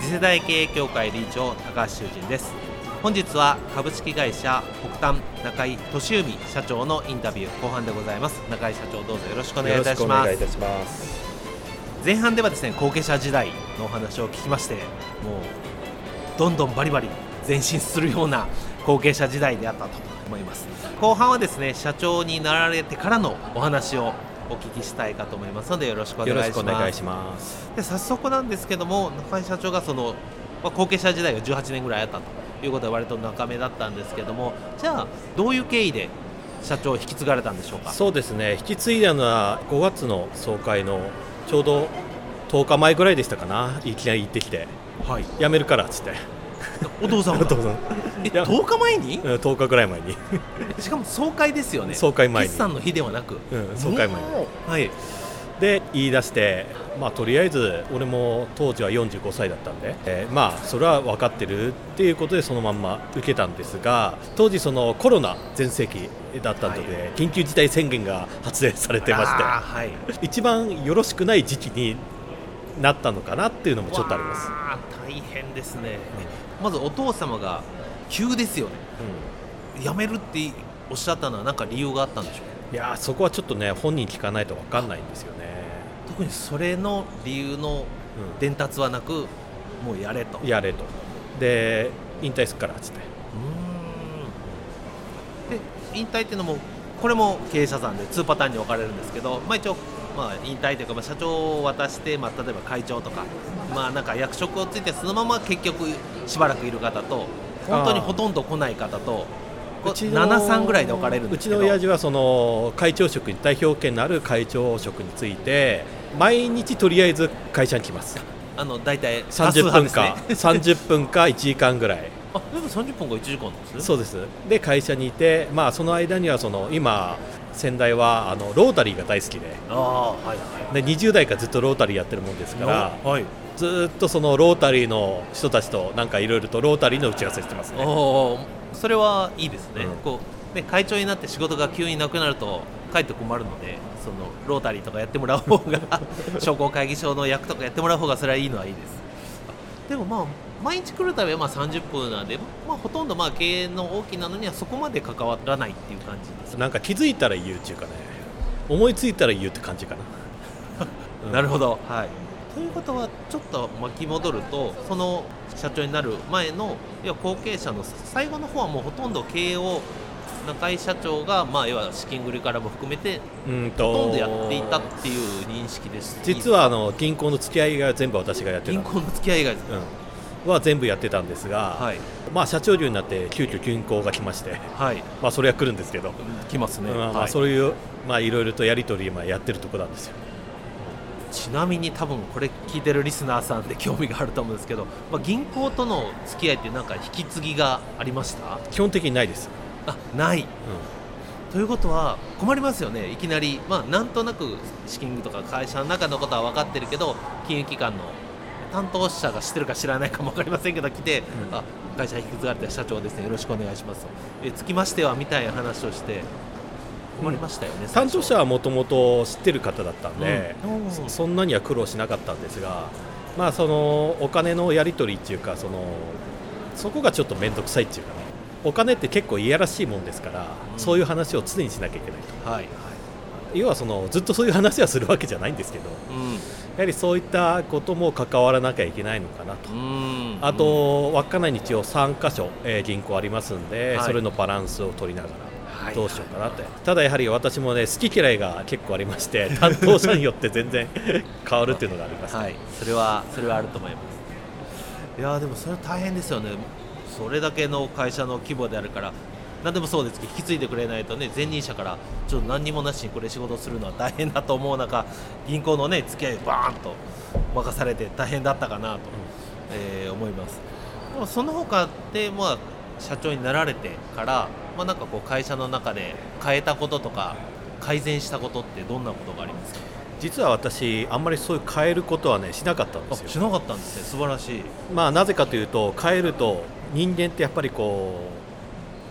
次世代経営協会理事長高橋修人です。本日は株式会社北端中井俊文社長のインタビュー後半でございます。中井社長どうぞよろしくお願いいたします。前半ではですね後継者時代のお話を聞きましてもうどんどんバリバリ前進するような後継者時代であったと思います。後半はですね社長になられてからのお話をお聞きしたいかと思いますのでよろしくお願いします。で早速なんですけども中井社長がその、まあ、後継者時代が18年ぐらいあったということで割と中目だったんですけどもじゃあどういう経緯で社長を引き継がれたんでしょうか？そうですね。引き継いだのは5月の総会のちょうど10日前ぐらいでしたかな。いきなり行ってきて、はい、辞めるからっつってお父さんお父さん。え10日前に？10日ぐらい前に。しかも総会ですよね。総会前に。決算の日ではなく、うん、総会前に。はい。で言い出して、まあ、とりあえず俺も当時は45歳だったんで、えー、まあそれは分かってるっていうことでそのまんま受けたんですが当時そのコロナ全盛期だったので、はい、緊急事態宣言が発令されてまして、はい、一番よろしくない時期になったのかなっていうのもちょっとあります。大変ですね、まずお父様が急ですよね、うん、辞めるっておっしゃったのは何か理由があったんでしょういやそこはちょっとね本人聞かないと分かんないんですよね。特にそれの理由の伝達はなく、うん、もうやれと。やれと。で引退するからっつって。で引退っていうのもこれも経営者さんで2パターンに分かれるんですけど、まあ、一応まあ、引退というか、まあ、社長を渡して、まあ、例えば会長とか,、まあ、なんか役職をついてそのまま結局しばらくいる方と本当にほとんど来ない方と73ぐらいで置かれるうちの親父はその会長職に代表権のある会長職について毎日とりあえず会社に来ます。あの大体30分か、ね、30分か1時間ぐらい。あでも30分か1時間です？そうです。で会社にいて、まあ、その間にはその今先代はあのロータリーが大好きで。あ、はいはい、で20代からずっとロータリーやってるもんですから、はい、ずっとそのロータリーの人たちとなんかいろいろとロータリーの打ち合わせしてますね。それはいいですね。うん、こうね会長になって仕事が急になくなると帰って困るのでそのロータリーとかやってもらう方が 商工会議所の役とかやってもらう方がそれはいいのはいいです。でもまあ毎日来るたびはまあ30分なんで、まあ、ほとんどまあ経営の大きなのにはそこまで関わらないっていう感じです。なんか気づいたら言うっていうかね。思いついたら言うって感じかな、うん、なるほど、はい、ということはちょっと巻き戻るとその社長になる前の要は後継者の最後の方はもうほとんど経営を中井社長が、まあ、要は資金繰りからも含めてうんと。ほとんどやっていたっていう認識です。実はあの銀行の付き合いが全部私がやってた。銀行の付き合いが、うんは全部やってたんですが、はい、まあ、社長流になって急遽銀行が来まして、はい、まあ、それは来るんですけど、来ますね、まあ、そういう、まあ、いろいろとやり取り今やってるところなんですよ。ちなみに多分これ聞いてるリスナーさんで興味があると思うんですけど、まあ、銀行との付き合いってなんか引き継ぎがありました？基本的にないです。あない、うん、ということは困りますよねいきなり、まあ、なんとなく資金とか会社の中のことは分かってるけど金融機関の担当者が知ってるか知らないかも分かりませんけど来て、うん、あ会社引き継がれた社長ですね。よろしくお願いしますえつきましてはみたいな話をして困りましたよね、うん、担当者はもともと知ってる方だったんで、うん、そんなには苦労しなかったんですが、まあ、そのお金のやり取りっていうかそのそこがちょっと面倒くさいっていうかね。お金って結構いやらしいもんですから、そういう話を常にしなきゃいけないと。はい。要はそのずっとそういう話はするわけじゃないんですけどうんやはりそういったことも関わらなきゃいけないのかなと。うん。あと、稚内に一応3箇所、えー銀行ありますんで、はい。それのバランスを取りながはい。らどうしようかなって、ただやはり私もね好き嫌いが結構ありまして 担当者によって全然 変わるっていうのがあります、ね。はい、それはそれはあると思います。いやーでもそれ大変ですよね。それだけの会社の規模であるから何でもそうですけど引き継いでくれないとね前任者からちょっと何にもなしにこれ仕事するのは大変だと思う中銀行のね付き合いバーンと任されて大変だったかなと、えー思います。でもその他でまあ社長になられてからまあなんかこう会社の中で変えたこととか改善したことってどんなことがありますか？実は私あんまりそういう変えることはねしなかったんですよ。あしなかったんですね。素晴らしい。まあなぜかというと変えると人間ってやっぱりこう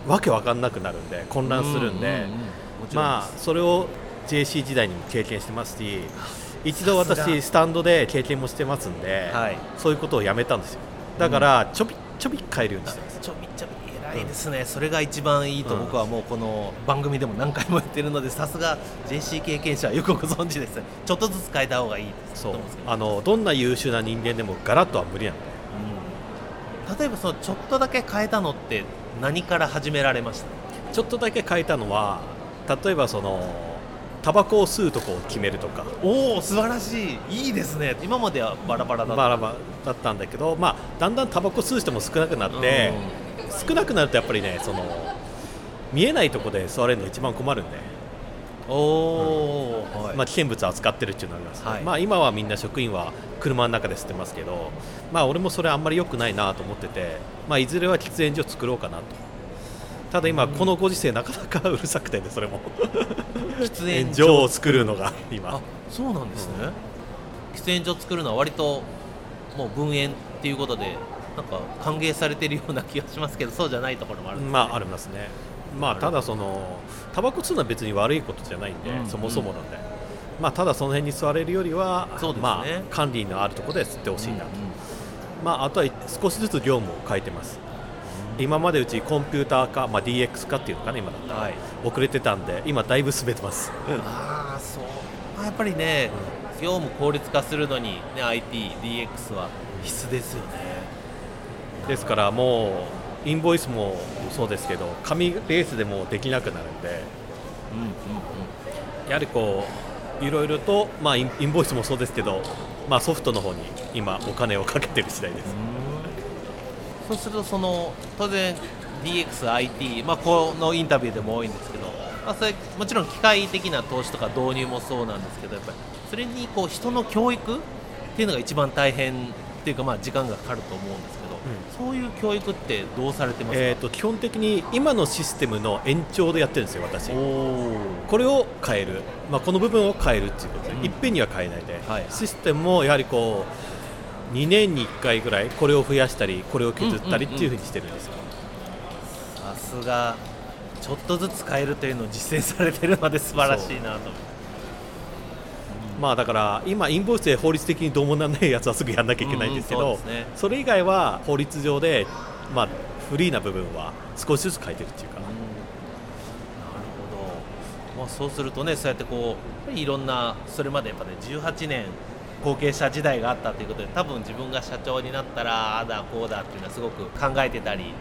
わけわかんなくなるんで混乱するんで、うううん。もちろんまあそれを JC 時代にも経験してますし一度私スタンドで経験もしてますんで、はい。そういうことをやめたんですよ。だからちょびちょび変えるようにしてます。ちょびちょび偉いですね、それが一番いいとうん。僕はもうこの番組でも何回も言ってるのでさすが JC 経験者はよくご存知です。ちょっとずつ変えた方がいいそう。あのどんな優秀な人間でもガラッとは無理なんで。うん例えばそのちょっとだけ変えたのって何から始められました？ちょっとだけ変えたのは例えばそのタバコを吸うとこを決めるとか。おお素晴らしい。いいですね。今まではバラバラだった。バラバラだったんだけど、まあ、だんだんタバコ吸う人も少なくなって、少なくなるとやっぱりねその見えないとこで吸われるの一番困るんで、おお、はい。まあ、危険物扱ってるっていうのがあります、はい。まあ、今はみんな職員は車の中で吸ってますけど、まあ、俺もそれあんまり良くないなと思ってて、まあ、いずれは喫煙所を作ろうかなと。ただ今このご時世なかなかうるさくてねそれも。喫煙炎上を作るのが今。あそうなんですね、喫煙所作るのは割ともう分煙っていうことでなんか歓迎されてるような気がしますけどそうじゃないところもあるね。まあありますねまあただそのタバコ吸うのは別に悪いことじゃないんで、うんそもそもなんで、まあただその辺に座れるよりはね。まあ管理のあるところで吸ってほしいなと、うんまああとは少しずつ業務を変えてます。今までうちコンピューター化、まあ、DX 化っていうのかな今だったら、はい。遅れてたんで今だいぶ進めてます、ああそう。まあやっぱりね、業務効率化するのに、ね、IT、DX は必須ですよね。ですからもうインボイスもそうですけど紙ベースでもできなくなるんで。うんうんうんやはりこういろいろと、まあ、インボイスもそうですけど、まあ、ソフトの方に今お金をかけてる次第です。そうするとその当然 DX、IT、まあ、このインタビューでも多いんですけど、まあ、それもちろん機械的な投資とか導入もそうなんですけどやっぱりそれにこう人の教育っていうのが一番大変っていうかまあ時間がかかると思うんですけど、そういう教育ってどうされてますか、えー、と基本的に今のシステムの延長でやってるんですよ、私。これを変える、まあ、この部分を変えるっていうことで、うん。いっぺんには変えないで、はい。システムもやはりこう2年に1回ぐらい、これを増やしたり、これを削ったりっていうふうにしてるんですよ。さすが。ちょっとずつ変えるというのを実践されてるので素晴らしいなと。まあだから今、インボイスで法律的にどうもならないやつはすぐやらなきゃいけないんですけど、うんうんそね。それ以外は法律上で、まあ、フリーな部分は少しずつ変えてるっていうか、なるほど、まあ、そうするとねそうやってこういろんなそれまでやっぱね18年後継者時代があったということで多分自分が社長になったらああだこうだっていうのはすごく考えてたり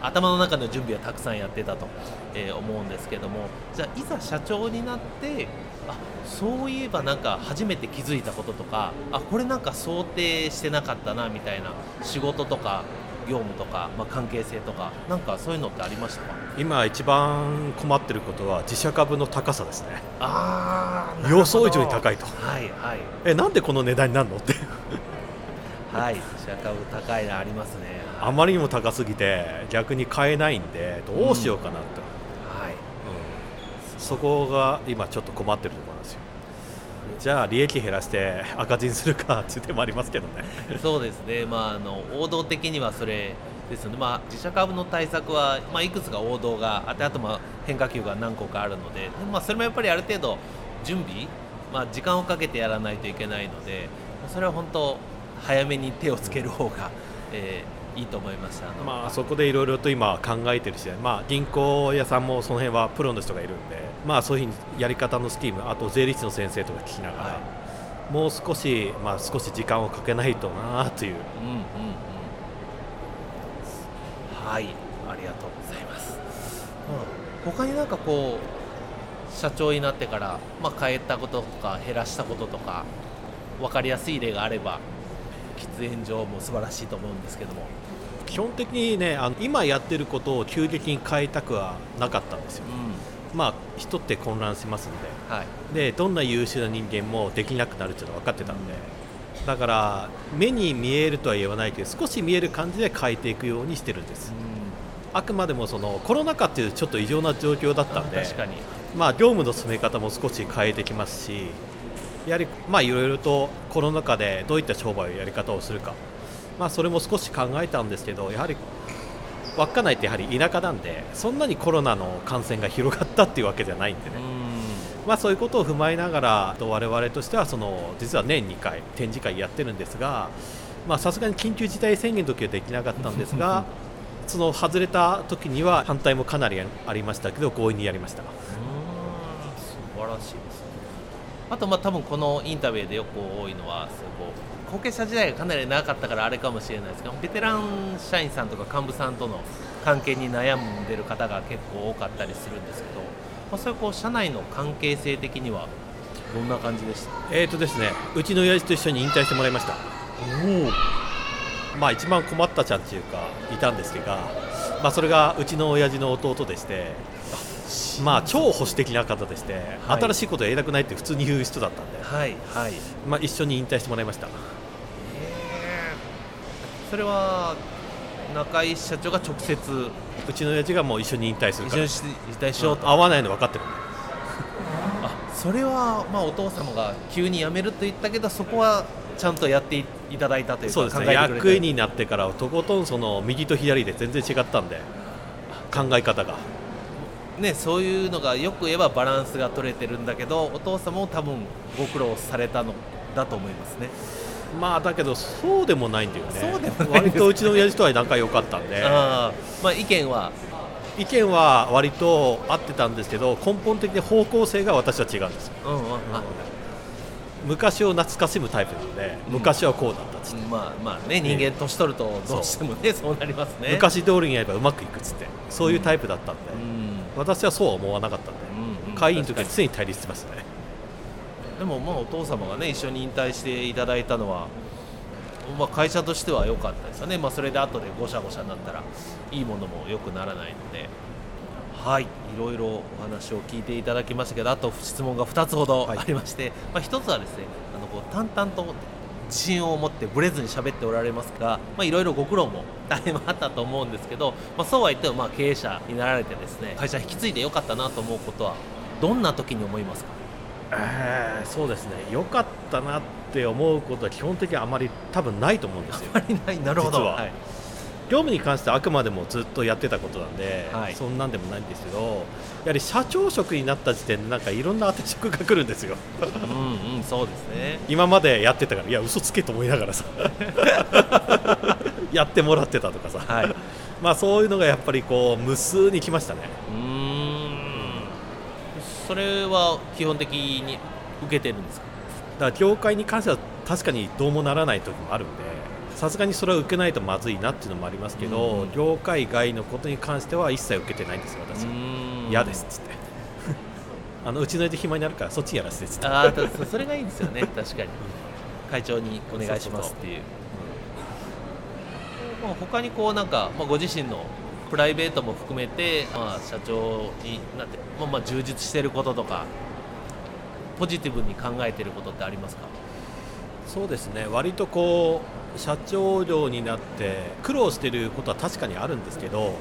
頭の中の準備はたくさんやってたと、えー思うんですけどもじゃあいざ社長になってあそういえばなんか初めて気づいたこととかあこれなんか想定してなかったなみたいな仕事とか業務とか、まあ、関係性とかなんかそういうのってありましたか？今、一番困ってることは自社株の高さですね、ああ予想以上に高いと、はいはい。えなんでこの値段になるのって、はい自社株高いのありますねあまりにも高すぎて、逆に買えないんで、どうしようかなと、はい。うん。そこが今、ちょっと困ってるところなんですよ。じゃあ利益減らして赤字にするかっていう手もありますけどね。そうですね、まあ、あの王道的にはそれですよね、まあ、自社株の対策は、まあ、いくつか王道があって、あとまあ変化球が何個かあるので、でまあ、それもやっぱりある程度、準備、まあ、時間をかけてやらないといけないので、それは本当、早めに手をつける方が、えーいいと思いましたあのまあそこでいろいろと今考えてるし、まあ、銀行屋さんもその辺はプロの人がいるんで、まあ、そういうふうにやり方のスキームあと税理士の先生とか聞きながら、はもう少し、まあ、少し時間をかけないとなという。うんうんうん。はい。ありがとうございます、うん、他になんかこう社長になってから、まあ、変えたこととか減らしたこととか分かりやすい例があれば喫煙所も素晴らしいと思うんですけども。基本的にねあの今やってることを急激に変えたくはなかったんですよ、うまあ、人って混乱しますんで。んはい。でどんな優秀な人間もできなくなるっていうのは分かってたんで。だから目に見えるとは言わないけど少し見える感じで変えていくようにしてるんです。あくまでもそのコロナ禍っていうちょっと異常な状況だったんで。確かに。まあ、業務の進め方も少し変えてきますしやはりまあいろいろとコロナ禍でどういった商売をやり方をするか、まあ、それも少し考えたんですけどやはり稚内ってやはり田舎なんでそんなにコロナの感染が広がったっていうわけじゃないんでね、まあ、そういうことを踏まえながらと我々としてはその実は年2回展示会やってるんですがまあさすがに緊急事態宣言の時はできなかったんですが その外れた時には反対もかなりありましたけど強引にやりました。素晴らしいですねあとまあ多分このインタビューでよく多いのはこう後継者時代がかなり長かったからあれかもしれないですがベテラン社員さんとか幹部さんとの関係に悩んでる方が結構多かったりするんですけど、まあ、そういうこう社内の関係性的にはどんな感じでした？えーとですね、うちの親父と一緒に引退してもらいました。まあ一番困ったちゃんっていうかいたんですけど、まあそれがうちの親父の弟でして、まあ超保守的な方でして、はい。新しいことやりたくないって普通に言う人だったんで、はいはい。まあ一緒に引退してもらいました。それは中井社長が直接。うちの親父がもう一緒に引退するから。一緒に、し引退しようと。合わないの分かってる。あそれはまあお父様が急に辞めると言ったけどそこはちゃんとやっていただいたというかそうですね。役員になってからとことんその右と左で全然違ったんで、考え方が。ねそういうのがよく言えばバランスが取れてるんだけどお父様も多分ご苦労されたのだと思いますね。まあだけどそうでもないんだよね。そう割とうちの親父とは仲良かったんで。あーまあ意見は？意見は割と合ってたんですけど根本的に方向性が私は違うんですよ。うんうんうん。昔を懐かしむタイプなのでうん。昔はこうだったっつって、まあまあね人間年取るとどうしてもねそうなりますね。昔通りにやればうまくいくっつって。そういうタイプだったんで、うん私はそうは思わなかったんで、うんうん会員の時は常に対立してましたね。でもまあお父様がね一緒に引退していただいたのは、まあ、会社としては良かったですよね、まあ、それで後でごしゃごしゃになったらいいものも良くならないので。はい。いろいろお話を聞いていただきましたけどあと質問が2つほどはい。ありまして、まあ、1つはですねあのこう淡々と自信を持ってブレずに喋っておられますがまあいろいろご苦労も 大変あったと思うんですけど、まあ、そうは言ってもまあ経営者になられてですね会社引き継いでよかったなと思うことはどんな時に思いますか？えーそうですね。良かったなって思うことは基本的にあまり多分ないと思うんですよ。あまりない。なるほど。実は。はい業務に関してはあくまでもずっとやってたことなんで、はい。そんなんでもないんですけどやはり社長職になった時点でなんかいろんな当て職が来るんですよ。うんうんそうですね。今までやってたからいや嘘つけと思いながらさ。やってもらってたとかさ、はい。まあそういうのがやっぱりこう無数に来ましたね。うーん。それは基本的に受けてるんですか？だから業界に関しては確かにどうもならない時もあるんでさすがにそれは受けないとまずいなっていうのもありますけど、うん業界外のことに関しては一切受けてないんですよ私。は嫌ですっつって。あのうちの家で暇になるからそっちやらせてっつって。ああそそれがいいですよね。確かに。会長にお願いしますっていう。まあ、他にこうなんか、まあ、ご自身のプライベートも含めて、まあ、社長になって、まあ、まあ充実してることとかポジティブに考えてることってありますか？そうですね。割とこう社長業になって苦労してることは確かにあるんですけど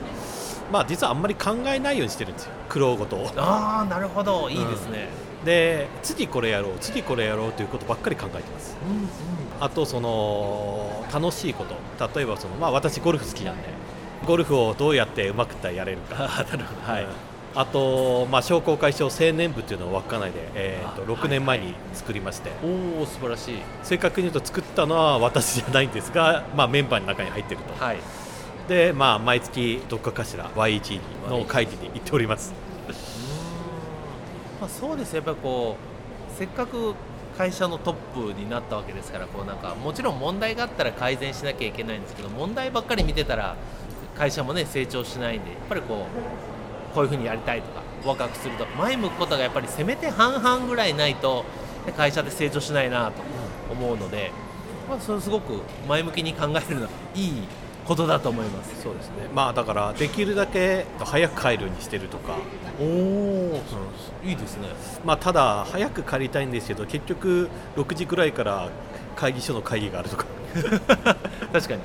まあ実はあんまり考えないようにしてるんですよ。苦労事を。ああなるほど。いいですね、で次これやろう次これやろうということばっかり考えてます。うんうん。あとその楽しいこと。例えばその、まあ、私ゴルフ好きなんでゴルフをどうやってうまくやれるか、なるほど。はい。うんあと、まあ、商工会賞青年部っていうのを稚内で、えー、とあ6年前に作りまして、おお素晴らしい。正確に言うと作ったのは私じゃないんですが、まあ、メンバーの中に入ってると。はい。で、まあ、毎月どっかかしら Y1 の会議に行っております。まあ、そうです。ねやっぱりこうせっかく会社のトップになったわけですからこうなんかもちろん問題があったら改善しなきゃいけないんですけど問題ばっかり見てたら会社もね成長しないんでやっぱりこうこういうふうにやりたいとか若くするとか前向くことがやっぱりせめて半々ぐらいないとね会社で成長しないなと思うので、まあ、それすごく前向きに考えるのはいいことだと思います。そうですねまあだからできるだけ早く帰るようにしてるとか、おお、いいですね。まあ、ただ早く帰りたいんですけど結局6時ぐらいから会議所の会議があるとか、確かに。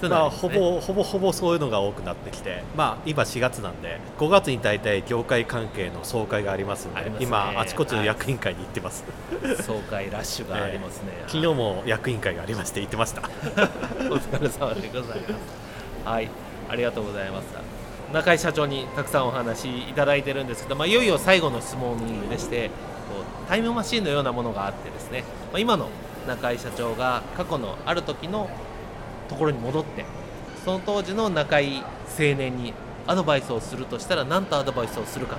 そうまあ、ほぼほぼほぼそういうのが多くなってきて、まあ、今4月なんで5月に大体業界関係の総会がありますのでね。今あちこちの役員会に行ってます、総会ラッシュがありますね。昨日も役員会がありまして行ってました。お疲れ様でございます。はい、ありがとうございます。中井社長にたくさんお話いただいてるんですけど、まあ、いよいよ最後の質問でしてタイムマシンのようなものがあってですね、まあ、今の中井社長が過去のある時のところに戻ってその当時の中井青年にアドバイスをするとしたら何とアドバイスをするか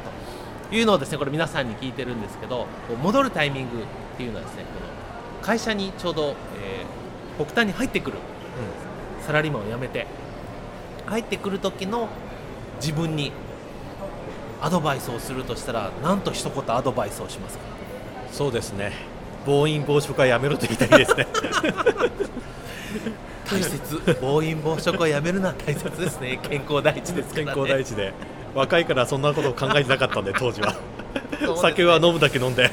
というのをですねこれ皆さんに聞いてるんですけど戻るタイミングっていうのはですねこの会社にちょうど、えー北端に入ってくるサラリーマンを辞めて入ってくる時の自分にアドバイスをするとしたら何と一言アドバイスをしますか？そうですね暴飲暴食はやめろと言いたいですね。大切。暴飲暴食をやめるのは大切ですね。健康第一ですか健らね。康第一で。若いからそんなことを考えてなかったんで当時は。ね。酒は飲むだけ飲んで。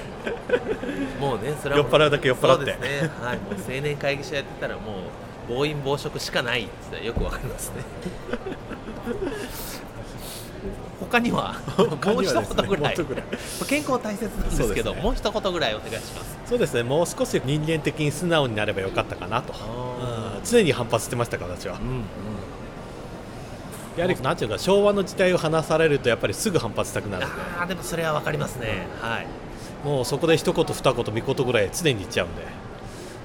もうねそれはも酔っ払うだけ酔っ払って。ね。はい。もう青年会議所やってたらもう暴飲暴食しかないってよくわかりますね他には？もう一言ぐらい。もう一言ぐらい。健康大切なんですけどね。もう一言ぐらいお願いします。そうですね。もう少し人間的に素直になればよかったかなと、あうん。常に反発してましたから私は。うんうん。やはりなんていうか昭和の時代を話されるとやっぱりすぐ反発したくなるあーでもそれはわかりますね。はい。もうそこで一言二言三言ぐらい常に言っちゃうんで。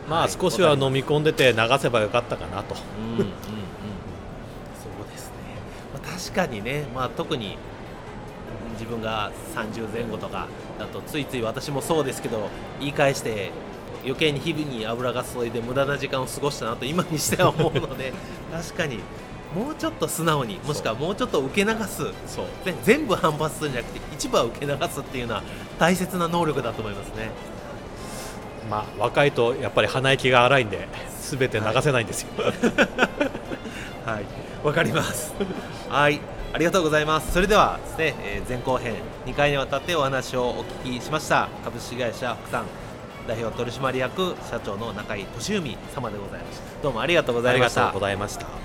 まはい。あ少しは飲み込んでて流せばよかったかなと。うん確かにね、まあ、特に自分が30前後とかだとついつい私もそうですけど言い返して余計に日々に油が注いで無駄な時間を過ごしたなと今にしては思うので 確かにもうちょっと素直にもしくはもうちょっと受け流すそう。で全部反発するんじゃなくて一部は受け流すっていうのは大切な能力だと思いますね。まあ若いとやっぱり鼻息が荒いんで全て流せないんですよ、はい、はいわかります。はい、ありがとうございます。それではですね、えー前後編2回にわたってお話をお聞きしました株式会社福さん代表取締役社長の中井俊文様でございました。どうもありがとうございましたありがとうご。ざいました